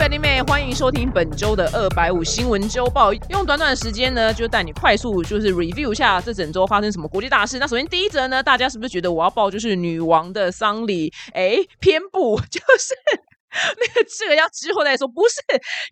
表弟妹，欢迎收听本周的二百五新闻周报。用短短的时间呢，就带你快速就是 review 一下这整周发生什么国际大事。那首先第一则呢，大家是不是觉得我要报就是女王的丧礼？哎，偏不，就是 那个这个要之后再说。不是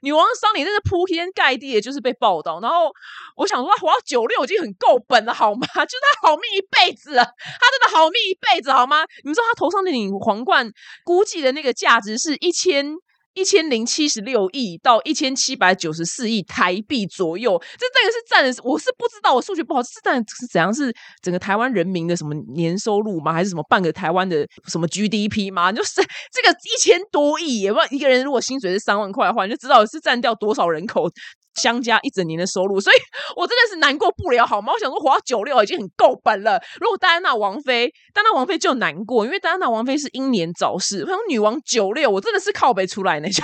女王的丧礼，真是铺天盖地的，就是被报道。然后我想说，活到九六已经很够本了，好吗？就是他好命一辈子，他真的好命一辈子，好吗？你们知道他头上那顶皇冠，估计的那个价值是一千。一千零七十六亿到一千七百九十四亿台币左右，这这个是占的，我是不知道，我数学不好，是占是怎样？是整个台湾人民的什么年收入吗？还是什么半个台湾的什么 GDP 吗？就是这个一千多亿，也不知道一个人如果薪水是三万块的话，你就知道是占掉多少人口。相加一整年的收入，所以 我真的是难过不了，好吗？我想说活到九六已经很够本了。如果戴安娜王妃，戴安娜王妃就难过，因为戴安娜王妃是英年早逝。我想女王九六，我真的是靠北出来呢，就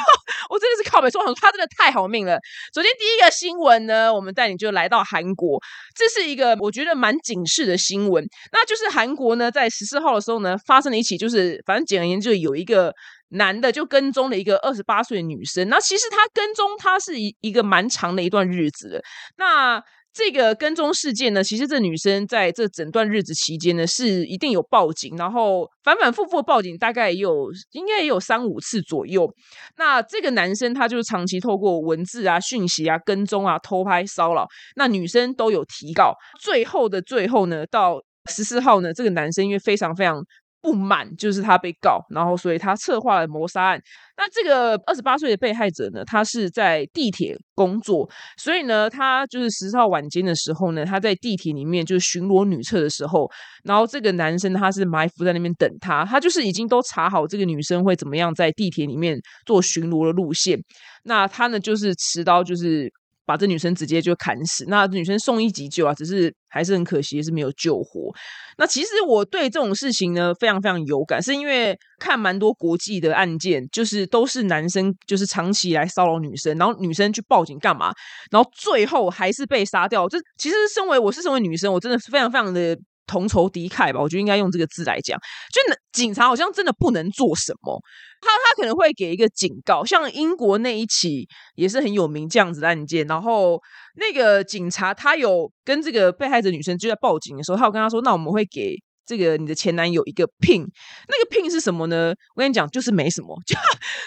我真的是靠背说，她真的太好命了。首先第一个新闻呢，我们带你就来到韩国，这是一个我觉得蛮警示的新闻，那就是韩国呢在十四号的时候呢，发生了一起，就是反正简而言之，有一个。男的就跟踪了一个二十八岁的女生，那其实他跟踪他是一一个蛮长的一段日子的。那这个跟踪事件呢，其实这女生在这整段日子期间呢，是一定有报警，然后反反复复报警，大概也有应该也有三五次左右。那这个男生他就是长期透过文字啊、讯息啊、跟踪啊、偷拍、骚扰，那女生都有提告。最后的最后呢，到十四号呢，这个男生因为非常非常。不满就是他被告，然后所以他策划了谋杀案。那这个二十八岁的被害者呢，他是在地铁工作，所以呢，他就是十号晚间的时候呢，他在地铁里面就是巡逻女厕的时候，然后这个男生他是埋伏在那边等他，他就是已经都查好这个女生会怎么样在地铁里面做巡逻的路线，那他呢就是持刀就是。把这女生直接就砍死，那女生送医急救啊，只是还是很可惜，是没有救活。那其实我对这种事情呢，非常非常有感，是因为看蛮多国际的案件，就是都是男生就是长期来骚扰女生，然后女生去报警干嘛，然后最后还是被杀掉。这其实身为我是身为女生，我真的是非常非常的。同仇敌忾吧，我觉得应该用这个字来讲。就警察好像真的不能做什么，他他可能会给一个警告。像英国那一起也是很有名这样子的案件，然后那个警察他有跟这个被害者女生就在报警的时候，他有跟他说：“那我们会给这个你的前男友一个聘，那个聘是什么呢？我跟你讲，就是没什么，就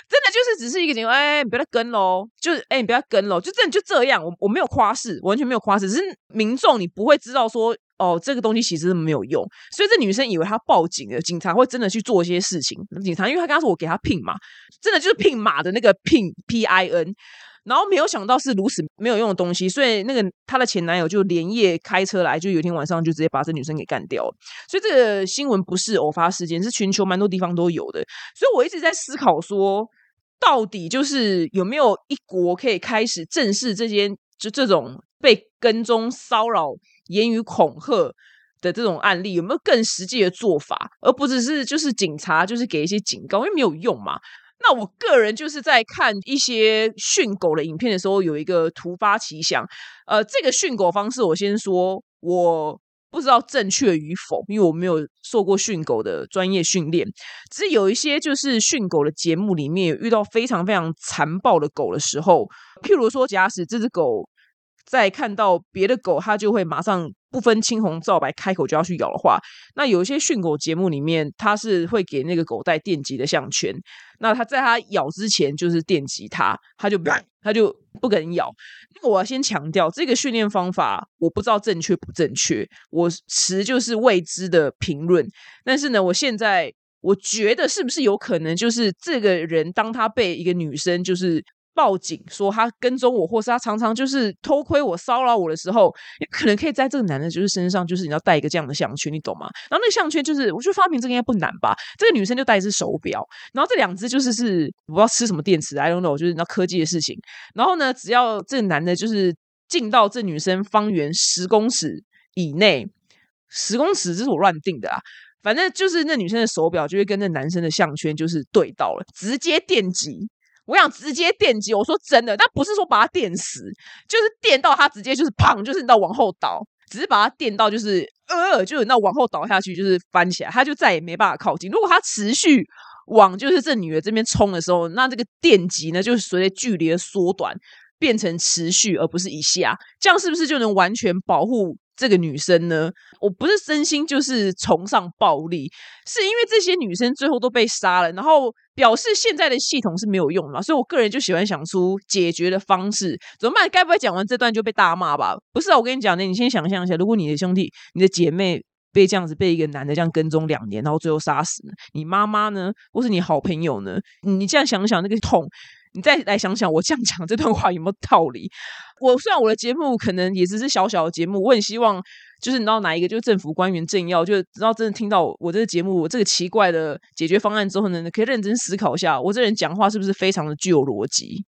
真的就是只是一个警告，哎，你不要再跟喽，就是哎，你不要跟喽，就真的就这样。我我没有夸饰，完全没有夸饰，只是民众你不会知道说。”哦，这个东西其实没有用，所以这女生以为她报警了，警察会真的去做一些事情。警察因为她刚说我给她聘嘛，真的就是聘马的那个聘 P I N，然后没有想到是如此没有用的东西，所以那个她的前男友就连夜开车来，就有一天晚上就直接把这女生给干掉了。所以这个新闻不是偶发事件，是全球蛮多地方都有的。所以我一直在思考说，到底就是有没有一国可以开始正视这些就这种被跟踪骚扰。言语恐吓的这种案例有没有更实际的做法，而不只是就是警察就是给一些警告，因为没有用嘛。那我个人就是在看一些训狗的影片的时候，有一个突发奇想，呃，这个训狗方式我先说，我不知道正确与否，因为我没有受过训狗的专业训练。只是有一些就是训狗的节目里面遇到非常非常残暴的狗的时候，譬如说，假使这只狗。在看到别的狗，它就会马上不分青红皂白开口就要去咬的话，那有一些训狗节目里面，它是会给那个狗带电击的项圈。那它在它咬之前就是电击它，它就不它就不敢咬。那我要先强调，这个训练方法我不知道正确不正确，我持就是未知的评论。但是呢，我现在我觉得是不是有可能，就是这个人当他被一个女生就是。报警说他跟踪我，或是他常常就是偷窥我、骚扰我的时候，你可能可以在这个男的就是身上，就是你要戴一个这样的项圈，你懂吗？然后那个项圈就是，我觉得发明这个应该不难吧？这个女生就戴一只手表，然后这两只就是是我不知道吃什么电池，I don't know，就是那科技的事情。然后呢，只要这个男的就是进到这女生方圆十公尺以内，十公尺这是我乱定的啊，反正就是那女生的手表就会跟那男生的项圈就是对到了，直接电击。我想直接电击，我说真的，但不是说把他电死，就是电到他直接就是砰，就是你到往后倒，只是把他电到就是呃，就是那往后倒下去，就是翻起来，他就再也没办法靠近。如果他持续往就是这女的这边冲的时候，那这个电击呢，就是随着距离的缩短变成持续，而不是一下，这样是不是就能完全保护这个女生呢？我不是真心就是崇尚暴力，是因为这些女生最后都被杀了，然后表示现在的系统是没有用了，所以我个人就喜欢想出解决的方式。怎么办？该不会讲完这段就被大骂吧？不是啊，我跟你讲呢，你先想象一下，如果你的兄弟、你的姐妹。被这样子被一个男的这样跟踪两年，然后最后杀死？你妈妈呢？或是你好朋友呢？你这样想想那个痛，你再来想想我这样讲这段话有没有道理？我虽然我的节目可能也只是小小的节目，我很希望就是你知道哪一个就是政府官员政要，就知道真的听到我这个节目我这个奇怪的解决方案之后呢，可以认真思考一下，我这人讲话是不是非常的具有逻辑？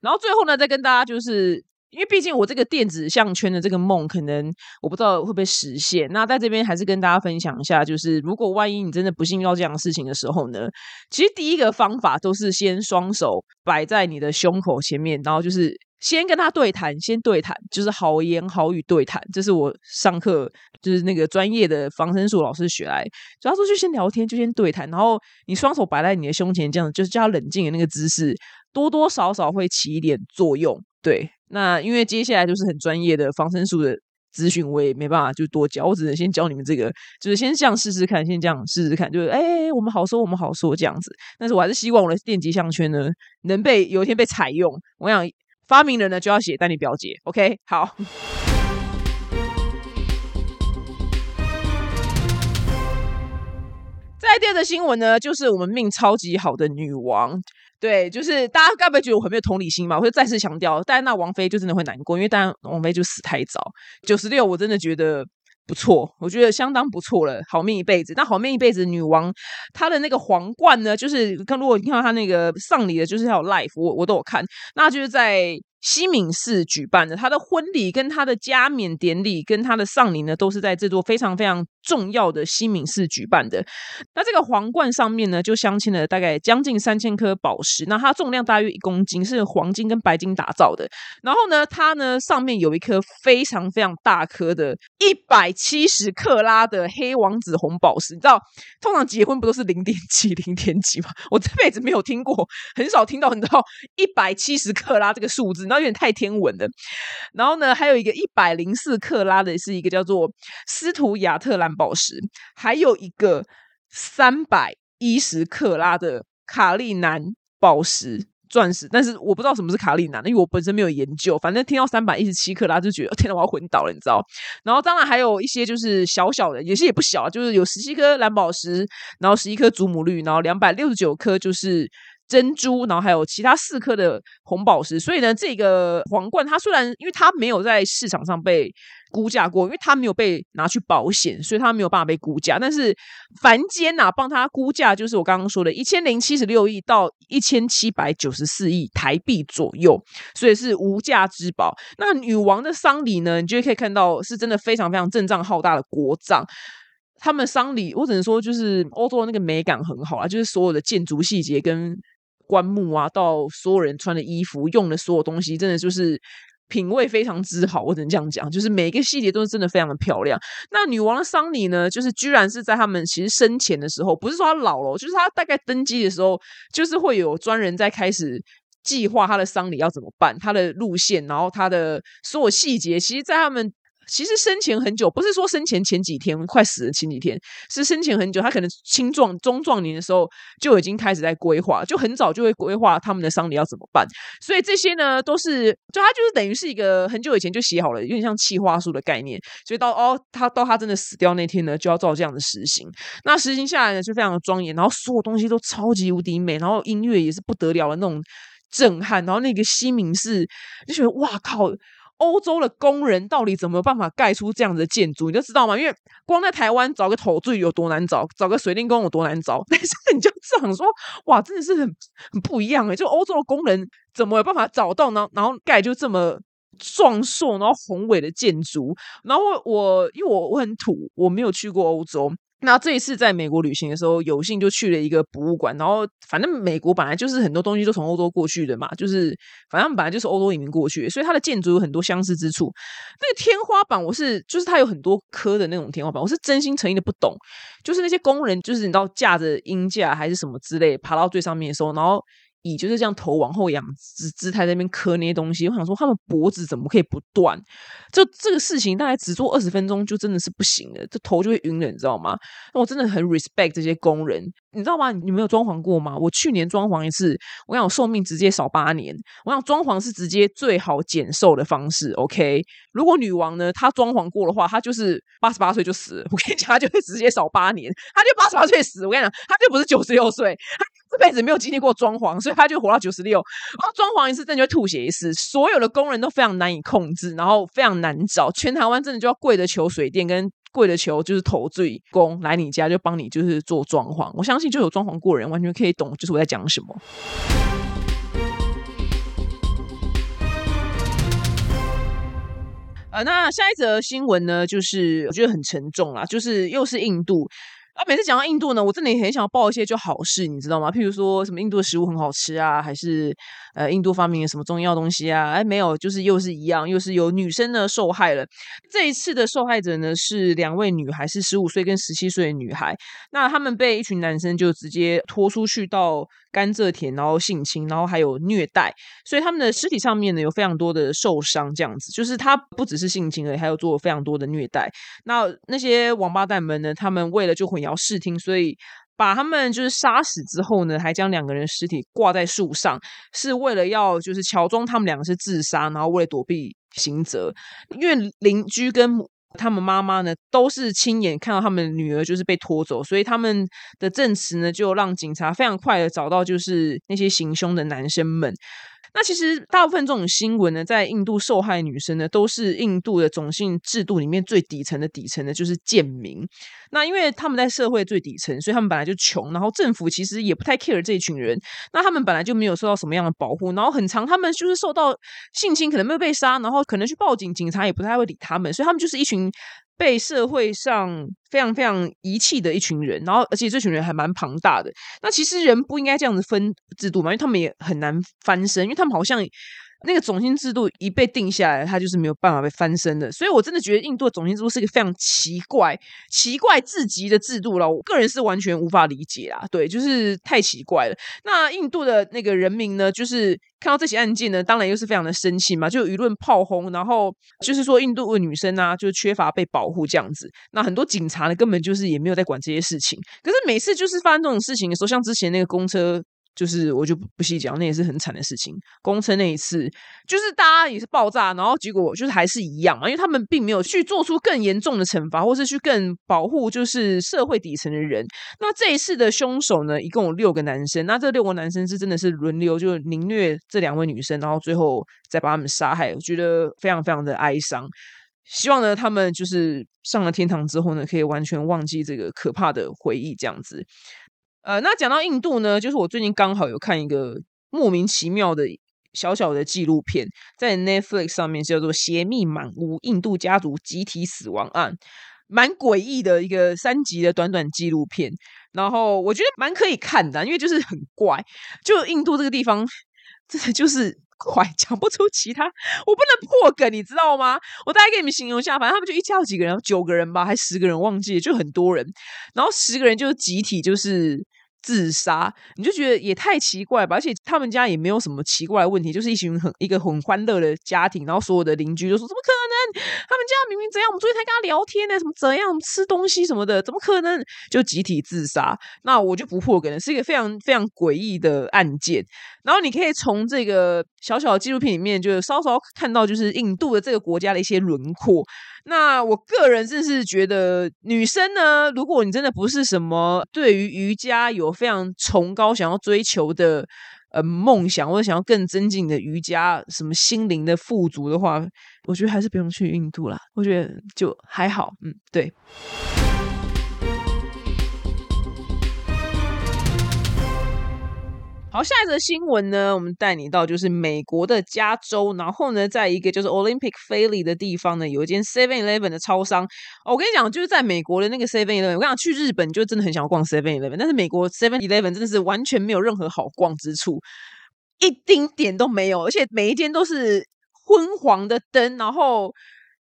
然后最后呢，再跟大家就是。因为毕竟我这个电子项圈的这个梦，可能我不知道会不会实现。那在这边还是跟大家分享一下，就是如果万一你真的不幸遇到这样的事情的时候呢，其实第一个方法都是先双手摆在你的胸口前面，然后就是先跟他对谈，先对谈，就是好言好语对谈。这是我上课就是那个专业的防身术老师学来，主要说就先聊天，就先对谈，然后你双手摆在你的胸前，这样就是叫他冷静的那个姿势，多多少少会起一点作用，对。那因为接下来就是很专业的防身术的资讯，我也没办法就多教，我只能先教你们这个，就是先这样试试看，先这样试试看，就是哎，我们好说，我们好说这样子。但是我还是希望我的电极项圈呢，能被有一天被采用。我想发明人呢就要写丹尼表姐，OK，好。再第二个新闻呢，就是我们命超级好的女王。对，就是大家该不会觉得我很没有同理心嘛？我就再次强调，戴安娜王妃就真的会难过，因为戴安娜王妃就死太早，九十六，我真的觉得不错，我觉得相当不错了，好命一辈子。那好命一辈子女王，她的那个皇冠呢，就是看如果你看到她那个丧礼的，就是她有 life，我我都有看，那就是在。西敏寺举办的，他的婚礼跟他的加冕典礼跟他的丧礼呢，都是在这座非常非常重要的西敏寺举办的。那这个皇冠上面呢，就镶嵌了大概将近三千颗宝石，那它重量大约一公斤，是黄金跟白金打造的。然后呢，它呢上面有一颗非常非常大颗的，一百七十克拉的黑王子红宝石。你知道，通常结婚不都是零点几、零点几吗？我这辈子没有听过，很少听到，你知道一百七十克拉这个数字。有点太天文了，然后呢，还有一个一百零四克拉的，是一个叫做斯图亚特蓝宝石，还有一个三百一十克拉的卡利南宝石钻石，但是我不知道什么是卡利南，因为我本身没有研究。反正听到三百一十七克拉就觉得天哪，我要昏倒了，你知道？然后当然还有一些就是小小的，有些也不小，就是有十七颗蓝宝石，然后十一颗祖母绿，然后两百六十九颗就是。珍珠，然后还有其他四颗的红宝石，所以呢，这个皇冠它虽然因为它没有在市场上被估价过，因为它没有被拿去保险，所以它没有办法被估价。但是凡间呐，帮他估价就是我刚刚说的一千零七十六亿到一千七百九十四亿台币左右，所以是无价之宝。那女王的丧礼呢，你就可以看到是真的非常非常阵仗浩大的国葬。他们丧礼，我只能说就是欧洲的那个美感很好啊，就是所有的建筑细节跟。棺木啊，到所有人穿的衣服、用的所有东西，真的就是品味非常之好。我只能这样讲，就是每一个细节都是真的非常的漂亮。那女王的丧礼呢，就是居然是在他们其实生前的时候，不是说她老了，就是她大概登基的时候，就是会有专人在开始计划她的丧礼要怎么办，她的路线，然后她的所有细节，其实，在他们。其实生前很久，不是说生前前几天快死的前几天，是生前很久。他可能青壮中壮年的时候就已经开始在规划，就很早就会规划他们的丧礼要怎么办。所以这些呢，都是就他就是等于是一个很久以前就写好了，有点像企划书的概念。所以到哦，他到他真的死掉那天呢，就要照这样的实行。那实行下来呢，就非常的庄严，然后所有东西都超级无敌美，然后音乐也是不得了的那种震撼。然后那个西敏寺就觉得哇靠！欧洲的工人到底怎么有办法盖出这样的建筑？你就知道吗？因为光在台湾找个头最有多难找，找个水电工有多难找。但是你就这样说，哇，真的是很很不一样哎！就欧洲的工人怎么有办法找到呢？然后盖就这么壮硕，然后宏伟的建筑。然后我因为我我很土，我没有去过欧洲。那这一次在美国旅行的时候，有幸就去了一个博物馆。然后，反正美国本来就是很多东西都从欧洲过去的嘛，就是反正本来就是欧洲移民过去，所以它的建筑有很多相似之处。那个天花板，我是就是它有很多颗的那种天花板，我是真心诚意的不懂。就是那些工人，就是你知道架着鹰架还是什么之类，爬到最上面的时候，然后。以就是这样头往后仰姿姿态在那边磕那些东西，我想说他们脖子怎么可以不断？就这个事情大概只做二十分钟就真的是不行了，这头就会晕了，你知道吗？那我真的很 respect 这些工人，你知道吗？你没有装潢过吗？我去年装潢一次，我想寿命直接少八年。我想装潢是直接最好减寿的方式。OK，如果女王呢，她装潢过的话，她就是八十八岁就死。了。我跟你讲，她就会直接少八年，她就八十八岁死。我跟你讲，她就不是九十六岁。这辈子没有经历过装潢，所以他就活到九十六。然后装潢一次，真的就会吐血一次。所有的工人都非常难以控制，然后非常难找。全台湾真的就要跪着求水电，跟跪着求就是投罪工来你家就帮你就是做装潢。我相信就有装潢过人，完全可以懂就是我在讲什么。呃，那下一则新闻呢，就是我觉得很沉重啊，就是又是印度。啊，每次讲到印度呢，我真的也很想要报一些就好事，你知道吗？譬如说什么印度的食物很好吃啊，还是呃印度发明了什么中药东西啊？哎，没有，就是又是一样，又是有女生呢受害了。这一次的受害者呢是两位女孩，是十五岁跟十七岁的女孩。那他们被一群男生就直接拖出去到甘蔗田，然后性侵，然后还有虐待，所以他们的尸体上面呢有非常多的受伤，这样子就是他不只是性侵而已，还有做非常多的虐待。那那些王八蛋们呢，他们为了就混。要视听，所以把他们就是杀死之后呢，还将两个人尸体挂在树上，是为了要就是乔装他们两个是自杀，然后为了躲避刑责。因为邻居跟他们妈妈呢都是亲眼看到他们女儿就是被拖走，所以他们的证词呢就让警察非常快的找到就是那些行凶的男生们。那其实大部分这种新闻呢，在印度受害女生呢，都是印度的种姓制度里面最底层的底层的，就是贱民。那因为他们在社会最底层，所以他们本来就穷，然后政府其实也不太 care 这一群人。那他们本来就没有受到什么样的保护，然后很长，他们就是受到性侵，可能没有被杀，然后可能去报警，警察也不太会理他们，所以他们就是一群。被社会上非常非常遗弃的一群人，然后而且这群人还蛮庞大的。那其实人不应该这样子分制度嘛，因为他们也很难翻身，因为他们好像。那个种姓制度一被定下来，它就是没有办法被翻身的。所以我真的觉得印度的种姓制度是一个非常奇怪、奇怪至极的制度了。我个人是完全无法理解啊，对，就是太奇怪了。那印度的那个人民呢，就是看到这起案件呢，当然又是非常的生气嘛，就舆论炮轰，然后就是说印度的女生啊，就缺乏被保护这样子。那很多警察呢，根本就是也没有在管这些事情。可是每次就是发生这种事情的时候，像之前那个公车。就是我就不细讲，那也是很惨的事情。公车那一次，就是大家也是爆炸，然后结果就是还是一样嘛，因为他们并没有去做出更严重的惩罚，或是去更保护就是社会底层的人。那这一次的凶手呢，一共有六个男生，那这六个男生是真的是轮流就凌虐这两位女生，然后最后再把他们杀害，我觉得非常非常的哀伤。希望呢，他们就是上了天堂之后呢，可以完全忘记这个可怕的回忆，这样子。呃，那讲到印度呢，就是我最近刚好有看一个莫名其妙的小小的纪录片，在 Netflix 上面叫做《邪秘满屋：印度家族集体死亡案》，蛮诡异的一个三集的短短纪录片。然后我觉得蛮可以看的，因为就是很怪，就印度这个地方真的就是怪，讲不出其他，我不能破梗，你知道吗？我大概给你们形容一下，反正他们就一家有几个人，九个人吧，还十个人，忘记了，就很多人。然后十个人就集体，就是。自杀，你就觉得也太奇怪吧？而且他们家也没有什么奇怪的问题，就是一群很一个很欢乐的家庭。然后所有的邻居就说：“怎么可能？他们家明明怎样？我们昨天才跟他聊天呢，什么怎样吃东西什么的，怎么可能就集体自杀？”那我就不破梗了，是一个非常非常诡异的案件。然后你可以从这个小小的纪录片里面，就稍稍看到就是印度的这个国家的一些轮廓。那我个人真是觉得，女生呢，如果你真的不是什么对于瑜伽有非常崇高想要追求的呃梦想，或者想要更增进你的瑜伽什么心灵的富足的话，我觉得还是不用去印度啦。我觉得就还好，嗯，对。好，下一则新闻呢，我们带你到就是美国的加州，然后呢，在一个就是 Olympic Valley 的地方呢，有一间 Seven Eleven 的超商。我跟你讲，就是在美国的那个 Seven Eleven，我跟你讲，去日本就真的很想要逛 Seven Eleven，但是美国 Seven Eleven 真的是完全没有任何好逛之处，一丁点都没有，而且每一间都是昏黄的灯，然后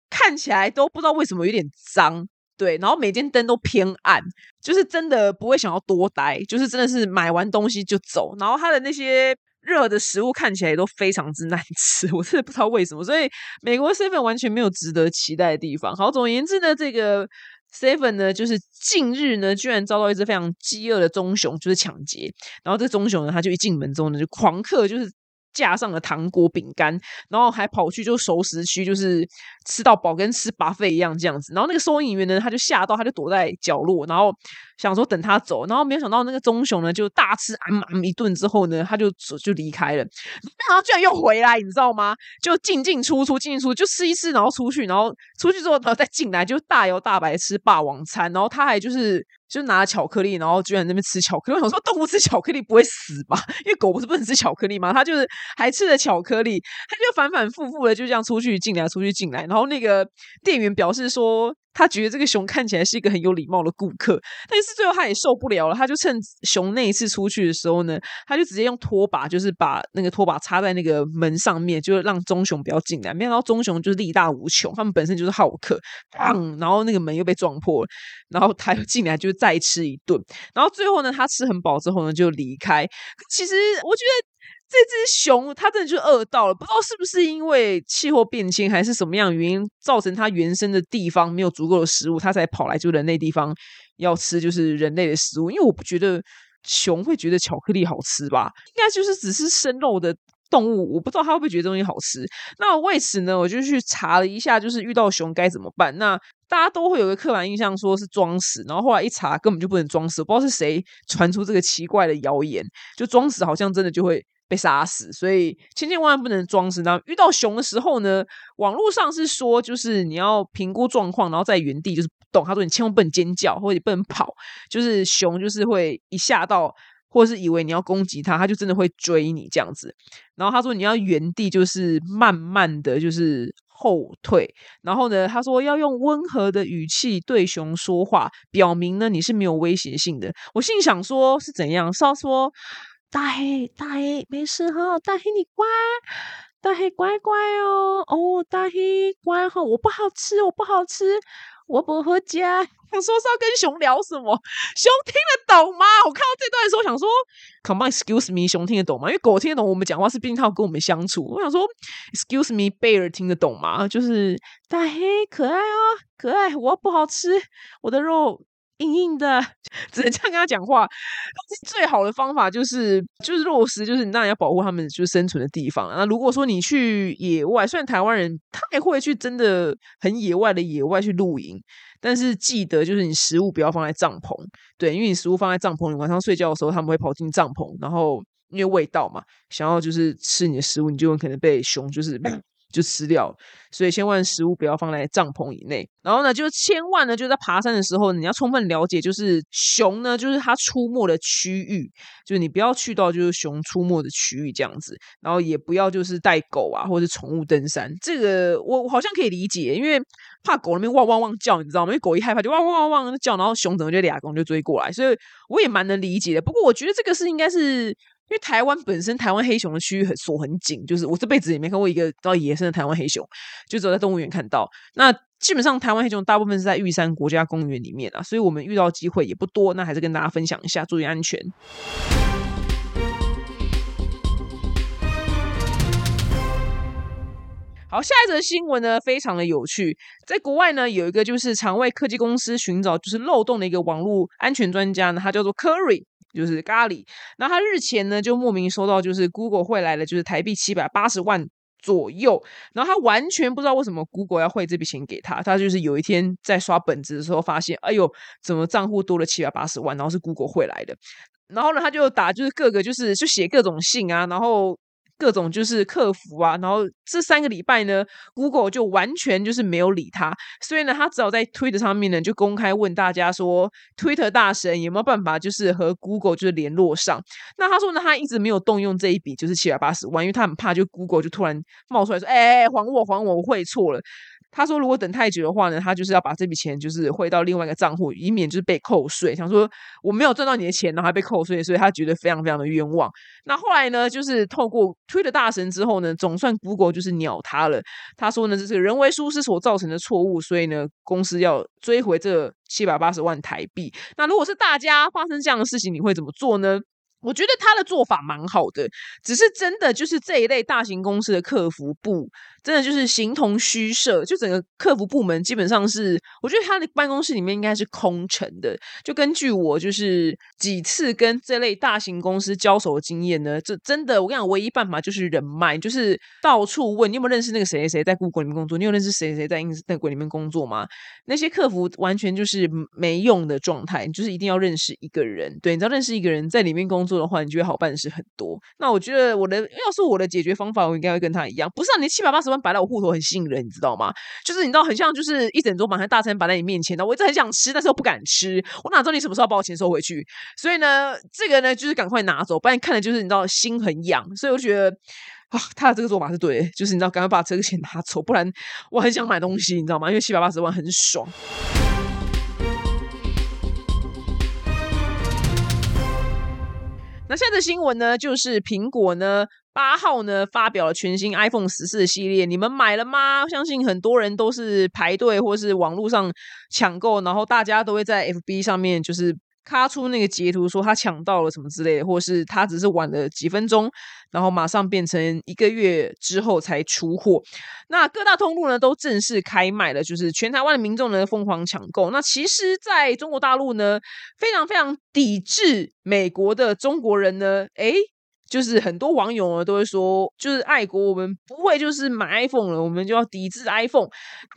看起来都不知道为什么有点脏。对，然后每间灯都偏暗，就是真的不会想要多待，就是真的是买完东西就走。然后它的那些热的食物看起来都非常之 难吃，我真的不知道为什么。所以美国 Seven 完全没有值得期待的地方。好，总而言之呢，这个 Seven 呢，就是近日呢，居然遭到一只非常饥饿的棕熊就是抢劫。然后这棕熊呢，它就一进门之后呢，就狂嗑，就是。架上了糖果、饼干，然后还跑去就熟食区，就是吃到饱，跟吃巴费一样这样子。然后那个收银员呢，他就吓到，他就躲在角落，然后想说等他走。然后没有想到那个棕熊呢，就大吃啊嘛一顿之后呢，他就就离开了。然后居然又回来，你知道吗？就进进出出，进进出，就吃一吃，然后出去，然后出去之后，然后再进来，就大摇大摆吃霸王餐。然后他还就是。就拿巧克力，然后居然那边吃巧克力。我想说，动物吃巧克力不会死吧？因为狗不是不能吃巧克力吗？它就是还吃了巧克力，它就反反复复的就这样出去进来，出去进来。然后那个店员表示说。他觉得这个熊看起来是一个很有礼貌的顾客，但是最后他也受不了了，他就趁熊那一次出去的时候呢，他就直接用拖把，就是把那个拖把插在那个门上面，就是让棕熊不要进来。没想到棕熊就是力大无穷，他们本身就是好客，砰！然后那个门又被撞破了，然后他又进来就再吃一顿，然后最后呢，他吃很饱之后呢就离开。其实我觉得。这只熊它真的就饿到了，不知道是不是因为气候变迁还是什么样原因，造成它原生的地方没有足够的食物，它才跑来就人类地方要吃就是人类的食物。因为我不觉得熊会觉得巧克力好吃吧，应该就是只是生肉的动物，我不知道它会不会觉得东西好吃。那为此呢，我就去查了一下，就是遇到熊该怎么办。那大家都会有个刻板印象，说是装死，然后后来一查，根本就不能装死。不知道是谁传出这个奇怪的谣言，就装死好像真的就会。被杀死，所以千千万万不能装死。然后遇到熊的时候呢，网络上是说，就是你要评估状况，然后在原地就是不动。他说你千万不能尖叫，或者不能跑，就是熊就是会一吓到，或是以为你要攻击它，它就真的会追你这样子。然后他说你要原地就是慢慢的就是后退。然后呢，他说要用温和的语气对熊说话，表明呢你是没有威胁性的。我心想说是怎样？是要说。大黑，大黑，没事哈，大黑你乖，大黑乖乖哦，哦，大黑乖哈，我不好吃，我不好吃，我不回家。想说是要跟熊聊什么？熊听得懂吗？我看到这段的时候想说，Come on, excuse me，熊听得懂吗？因为狗听得懂我们讲话，是毕竟它要跟我们相处。我想说，excuse me，贝尔听得懂吗？就是大黑可爱哦，可爱，我不好吃，我的肉。硬硬的，只能这样跟他讲话。最好的方法就是，就是落实，就是你当然要保护他们就是生存的地方。那如果说你去野外，虽然台湾人太会去真的很野外的野外去露营，但是记得就是你食物不要放在帐篷，对，因为你食物放在帐篷，你晚上睡觉的时候他们会跑进帐篷，然后因为味道嘛，想要就是吃你的食物，你就有可能被熊就是。就吃掉，所以千万食物不要放在帐篷以内。然后呢，就是千万呢，就在爬山的时候，你要充分了解，就是熊呢，就是它出没的区域，就是你不要去到就是熊出没的区域这样子。然后也不要就是带狗啊，或者宠物登山。这个我我好像可以理解，因为怕狗那边汪汪汪叫，你知道吗？因为狗一害怕就汪汪汪汪的叫，然后熊怎么就俩公就追过来，所以我也蛮能理解的。不过我觉得这个是应该是。因为台湾本身台湾黑熊的区域很锁很紧，就是我这辈子也没看过一个到野生的台湾黑熊，就只有在动物园看到。那基本上台湾黑熊大部分是在玉山国家公园里面啊，所以我们遇到机会也不多。那还是跟大家分享一下，注意安全。好，下一则新闻呢，非常的有趣。在国外呢，有一个就是常为科技公司寻找就是漏洞的一个网络安全专家呢，他叫做 Curry。就是咖喱，然后他日前呢就莫名收到就是 Google 汇来的就是台币七百八十万左右，然后他完全不知道为什么 Google 要汇这笔钱给他，他就是有一天在刷本子的时候发现，哎呦，怎么账户多了七百八十万，然后是 Google 汇来的，然后呢他就打就是各个就是就写各种信啊，然后。各种就是客服啊，然后这三个礼拜呢，Google 就完全就是没有理他，所以呢，他只好在 Twitter 上面呢就公开问大家说，Twitter 大神有没有办法就是和 Google 就是联络上？那他说呢，他一直没有动用这一笔就是七百八十万，因为他很怕就 Google 就突然冒出来说，哎，还我还我，我汇错了。他说：“如果等太久的话呢，他就是要把这笔钱就是汇到另外一个账户，以免就是被扣税。想说我没有赚到你的钱，然后还被扣税，所以他觉得非常非常的冤枉。那后来呢，就是透过推了大神之后呢，总算 Google 就是鸟他了。他说呢，这是人为疏失所造成的错误，所以呢，公司要追回这七百八十万台币。那如果是大家发生这样的事情，你会怎么做呢？”我觉得他的做法蛮好的，只是真的就是这一类大型公司的客服部，真的就是形同虚设，就整个客服部门基本上是，我觉得他的办公室里面应该是空城的。就根据我就是几次跟这类大型公司交手的经验呢，这真的我跟你讲，唯一办法就是人脉，就是到处问你有没有认识那个谁谁在英国里面工作，你有认识谁谁在 Ins 那 e 里面工作吗？那些客服完全就是没用的状态，你就是一定要认识一个人，对，你知道认识一个人在里面工作。的话，你就会好办事很多。那我觉得我的要是我的解决方法，我应该会跟他一样。不是啊，你七百八十摆在我户头很吸引人，你知道吗？就是你知道，很像就是一整桌满汉大餐摆在你面前的，我一直很想吃，但是又不敢吃。我哪知道你什么时候把我钱收回去？所以呢，这个呢，就是赶快拿走，不然看的就是你知道心很痒。所以我觉得啊，他的这个做法是对，就是你知道赶快把这个钱拿走，不然我很想买东西，你知道吗？因为七百八十万很爽。那现在的新闻呢，就是苹果呢八号呢发表了全新 iPhone 十四系列，你们买了吗？相信很多人都是排队或是网络上抢购，然后大家都会在 FB 上面就是。卡出那个截图说他抢到了什么之类的，或是他只是晚了几分钟，然后马上变成一个月之后才出货。那各大通路呢都正式开卖了，就是全台湾的民众呢疯狂抢购。那其实在中国大陆呢，非常非常抵制美国的中国人呢，诶。就是很多网友呢都会说，就是爱国，我们不会就是买 iPhone 了，我们就要抵制 iPhone。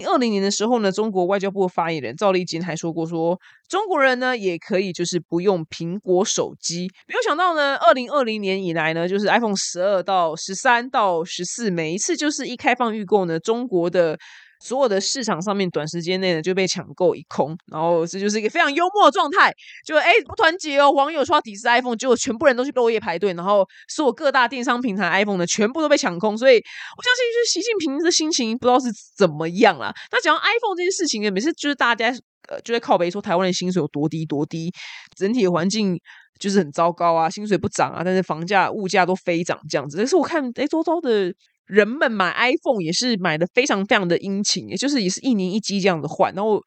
二零年的时候呢，中国外交部发言人赵立坚还说过，说中国人呢也可以就是不用苹果手机。没有想到呢，二零二零年以来呢，就是 iPhone 十二到十三到十四，每一次就是一开放预购呢，中国的。所有的市场上面短时间内呢就被抢购一空，然后这就是一个非常幽默的状态，就哎不团结哦，网友说要抵制 iPhone，结果全部人都去落叶排队，然后所有各大电商平台 iPhone 呢全部都被抢空，所以我相信就是习近平的心情不知道是怎么样啦。那讲到 iPhone 这件事情呢，每次就是大家呃就在靠背说台湾的薪水有多低多低，整体环境就是很糟糕啊，薪水不涨啊，但是房价物价都飞涨这样子。但是我看哎周遭的。人们买 iPhone 也是买的非常非常的殷勤，也就是也是一年一机这样的换。然后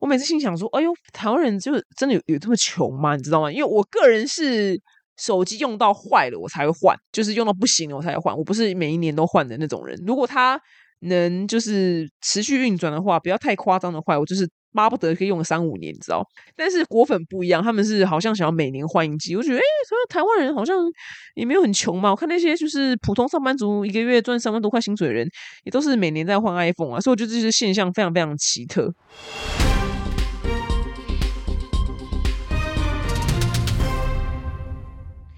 我每次心想说：“哎呦，台湾人就真的有有这么穷吗？你知道吗？”因为我个人是手机用到坏了我才会换，就是用到不行了我才会换。我不是每一年都换的那种人。如果它能就是持续运转的话，不要太夸张的坏，我就是。巴不得可以用三五年，你知道？但是果粉不一样，他们是好像想要每年换一机。我觉得，哎，台湾人好像也没有很穷嘛。我看那些就是普通上班族，一个月赚三万多块薪水的人，也都是每年在换 iPhone 啊。所以我觉得这些现象非常非常奇特。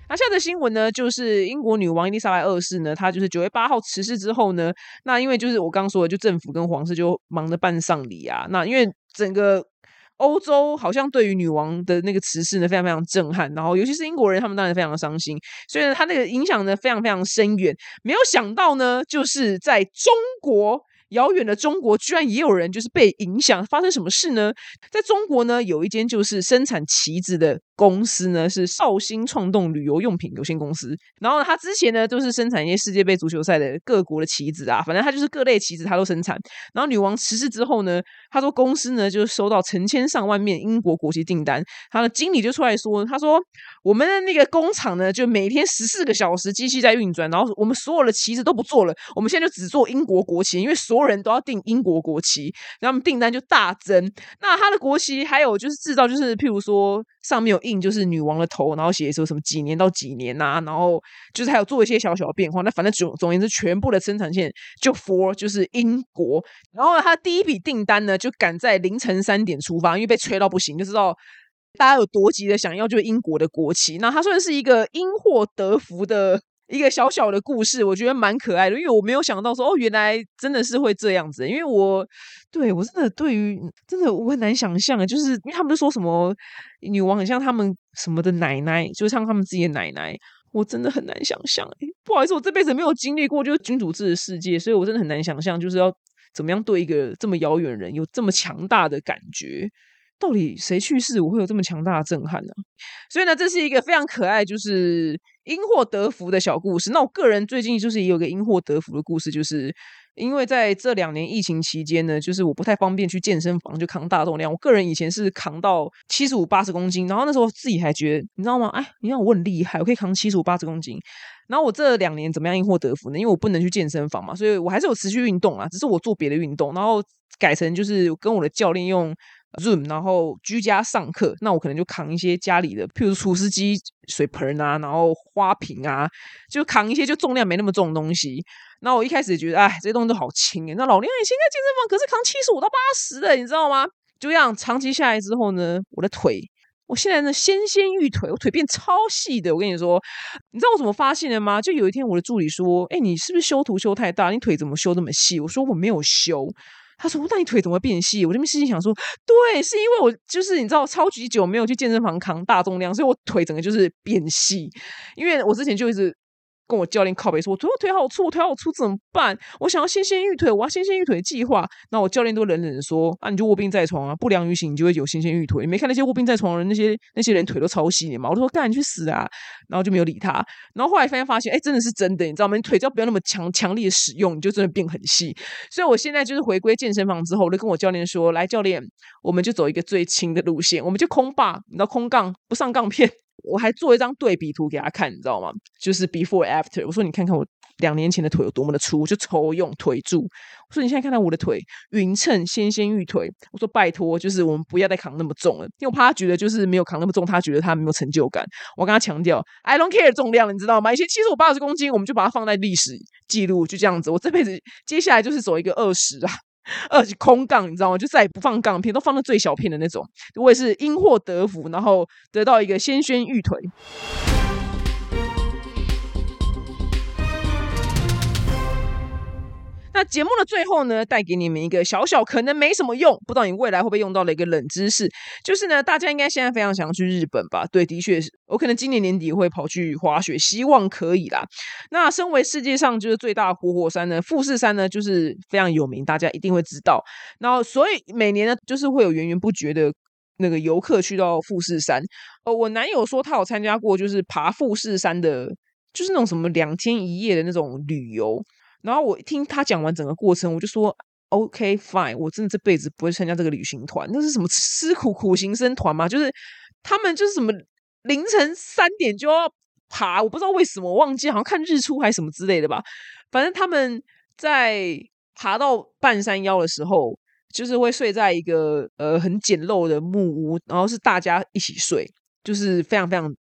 那下的新闻呢，就是英国女王伊丽莎白二世呢，她就是九月八号辞世之后呢，那因为就是我刚刚说的，就政府跟皇室就忙着办丧礼啊。那因为整个欧洲好像对于女王的那个辞世呢，非常非常震撼，然后尤其是英国人，他们当然非常的伤心，所以呢，他那个影响呢非常非常深远。没有想到呢，就是在中国。遥远的中国，居然也有人就是被影响。发生什么事呢？在中国呢，有一间就是生产旗子的公司呢，是绍兴创动旅游用品有限公司。然后他之前呢，就是生产一些世界杯足球赛的各国的旗子啊，反正他就是各类旗子他都生产。然后女王辞世之后呢，他说公司呢就收到成千上万面英国国旗订单。他的经理就出来说，他说我们的那个工厂呢，就每天十四个小时机器在运转，然后我们所有的旗子都不做了，我们现在就只做英国国旗，因为所有。人都要订英国国旗，然后订单就大增。那他的国旗还有就是制造，就是譬如说上面有印就是女王的头，然后写说什么几年到几年呐，然后就是还有做一些小小的变化。那反正总总言之，全部的生产线就 for 就是英国。然后他第一笔订单呢，就赶在凌晨三点出发，因为被催到不行，就知道大家有多急的想要就英国的国旗。那他算是一个因祸得福的。一个小小的故事，我觉得蛮可爱的，因为我没有想到说哦，原来真的是会这样子。因为我对我真的对于真的我很难想象，就是因为他们都说什么女王很像他们什么的奶奶，就像他们自己的奶奶，我真的很难想象。不好意思，我这辈子没有经历过就是君主制的世界，所以我真的很难想象，就是要怎么样对一个这么遥远人有这么强大的感觉。到底谁去世我会有这么强大的震撼呢？所以呢，这是一个非常可爱，就是因祸得福的小故事。那我个人最近就是也有个因祸得福的故事，就是因为在这两年疫情期间呢，就是我不太方便去健身房就扛大重量。我个人以前是扛到七十五八十公斤，然后那时候自己还觉得，你知道吗？哎，你看我很厉害，我可以扛七十五八十公斤。然后我这两年怎么样因祸得福呢？因为我不能去健身房嘛，所以我还是有持续运动啊，只是我做别的运动，然后改成就是跟我的教练用。Zoom，然后居家上课，那我可能就扛一些家里的，譬如除湿机、水盆啊，然后花瓶啊，就扛一些就重量没那么重的东西。那我一开始觉得，哎，这些东西都好轻哎。那老娘以前在健身房可是扛七十五到八十的，你知道吗？就这样长期下来之后呢，我的腿，我现在呢纤纤玉腿，我腿变超细的。我跟你说，你知道我怎么发现的吗？就有一天我的助理说，哎，你是不是修图修太大？你腿怎么修那么细？我说我没有修。他说：“那你腿怎么变细？”我这边心里想说：“对，是因为我就是你知道，超级久没有去健身房扛大重量，所以我腿整个就是变细。因为我之前就一直。”跟我教练靠背说：“我腿腿好粗，我腿好粗怎么办？我想要纤纤玉腿，我要纤纤玉腿计划。”那我教练都冷冷的说：“啊，你就卧病在床啊，不良于行，你就会有纤纤玉腿。你没看那些卧病在床的人，那些那些人腿都超细的嘛？”我说：“干你去死啊！”然后就没有理他。然后后来发现发现，哎，真的是真的，你知道吗？你腿只要不要那么强强力的使用，你就真的变很细。所以我现在就是回归健身房之后，我就跟我教练说：“来，教练，我们就走一个最轻的路线，我们就空霸，你知道空杠不上杠片。”我还做一张对比图给他看，你知道吗？就是 before after。我说你看看我两年前的腿有多么的粗，就抽用腿柱。我说你现在看到我的腿匀称纤纤玉腿。我说拜托，就是我们不要再扛那么重了，因为我怕他觉得就是没有扛那么重，他觉得他没有成就感。我跟他强调，I don't care 重量，你知道吗？以前七十五八十公斤，我们就把它放在历史记录，就这样子。我这辈子接下来就是走一个二十啊。二是空杠，你知道吗？就再也不放杠片，都放到最小片的那种。我也是因祸得福，然后得到一个纤纤玉腿。那节目的最后呢，带给你们一个小小可能没什么用，不知道你未来会不会用到的一个冷知识，就是呢，大家应该现在非常想要去日本吧？对，的确是我可能今年年底会跑去滑雪，希望可以啦。那身为世界上就是最大的活火山呢，富士山呢，就是非常有名，大家一定会知道。然后所以每年呢，就是会有源源不绝的那个游客去到富士山。呃，我男友说他有参加过，就是爬富士山的，就是那种什么两天一夜的那种旅游。然后我一听他讲完整个过程，我就说 OK fine，我真的这辈子不会参加这个旅行团。那是什么吃苦苦行僧团吗？就是他们就是什么凌晨三点就要爬，我不知道为什么，我忘记好像看日出还是什么之类的吧。反正他们在爬到半山腰的时候，就是会睡在一个呃很简陋的木屋，然后是大家一起睡，就是非常非常。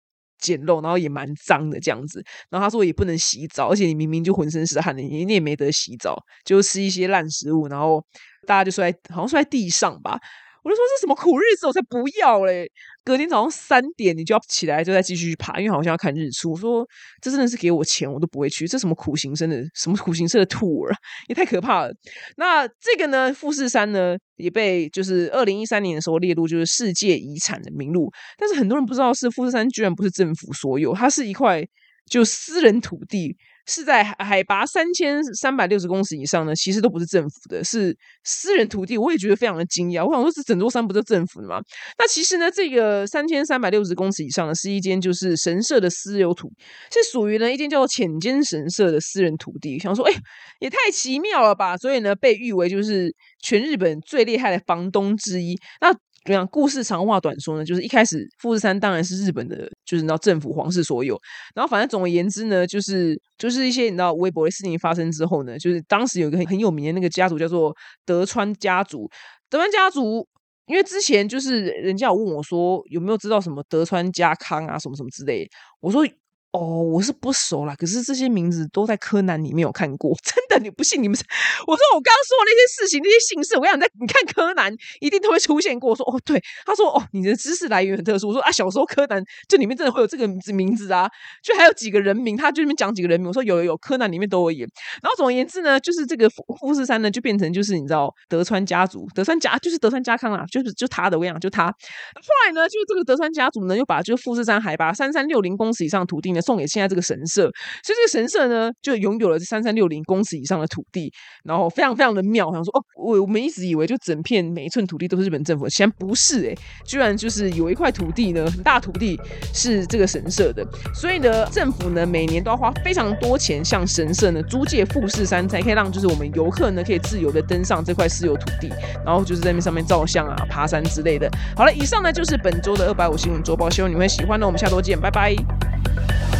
简陋，然后也蛮脏的这样子。然后他说也不能洗澡，而且你明明就浑身是汗的，你你也没得洗澡，就吃一些烂食物。然后大家就睡好像睡在地上吧。我就说这什么苦日子，我才不要嘞！隔天早上三点你就要起来，就再继续爬，因为好像要看日出。我说这真的是给我钱我都不会去，这什么苦行僧的什么苦行僧的 tour 也太可怕了。那这个呢，富士山呢也被就是二零一三年的时候列入就是世界遗产的名录，但是很多人不知道是富士山居然不是政府所有，它是一块就私人土地。是在海拔三千三百六十公尺以上呢，其实都不是政府的，是私人土地。我也觉得非常的惊讶。我想说，是整座山不是政府的吗？那其实呢，这个三千三百六十公尺以上的是一间就是神社的私有土，是属于呢一间叫做浅间神社的私人土地。想说，哎，也太奇妙了吧！所以呢，被誉为就是全日本最厉害的房东之一。那这样故事长话短说呢，就是一开始富士山当然是日本的，就是你知道政府皇室所有。然后反正总而言之呢，就是就是一些你知道微博的事情发生之后呢，就是当时有一个很很有名的那个家族叫做德川家族。德川家族，因为之前就是人家有问我说有没有知道什么德川家康啊什么什么之类，我说哦，我是不熟啦，可是这些名字都在柯南里面有看过，真的，你不信？你们，我说我刚刚说的那些事情，那些姓氏，我跟你，在你看柯南一定都会出现过。我说哦，对，他说哦，你的知识来源很特殊。我说啊，小时候柯南这里面真的会有这个名字名字啊，就还有几个人名，他就里面讲几个人名。我说有有有，柯南里面都有演。然后总而言之呢，就是这个富富士山呢，就变成就是你知道德川家族，德川家就是德川家康啊，就是就他的，我跟你讲，就他。后来呢，就这个德川家族呢，又把就是富士山海拔三三六零公尺以上土地呢。送给现在这个神社，所以这个神社呢，就拥有了三三六零公尺以上的土地，然后非常非常的妙。想说哦，我我们一直以为就整片每一寸土地都是日本政府，现在不是哎，居然就是有一块土地呢，很大土地是这个神社的。所以呢，政府呢每年都要花非常多钱向神社呢租借富士山，才可以让就是我们游客呢可以自由的登上这块私有土地，然后就是在那上面照相啊、爬山之类的。好了，以上呢就是本周的二百五新闻周报，希望你会喜欢呢。我们下周见，拜拜。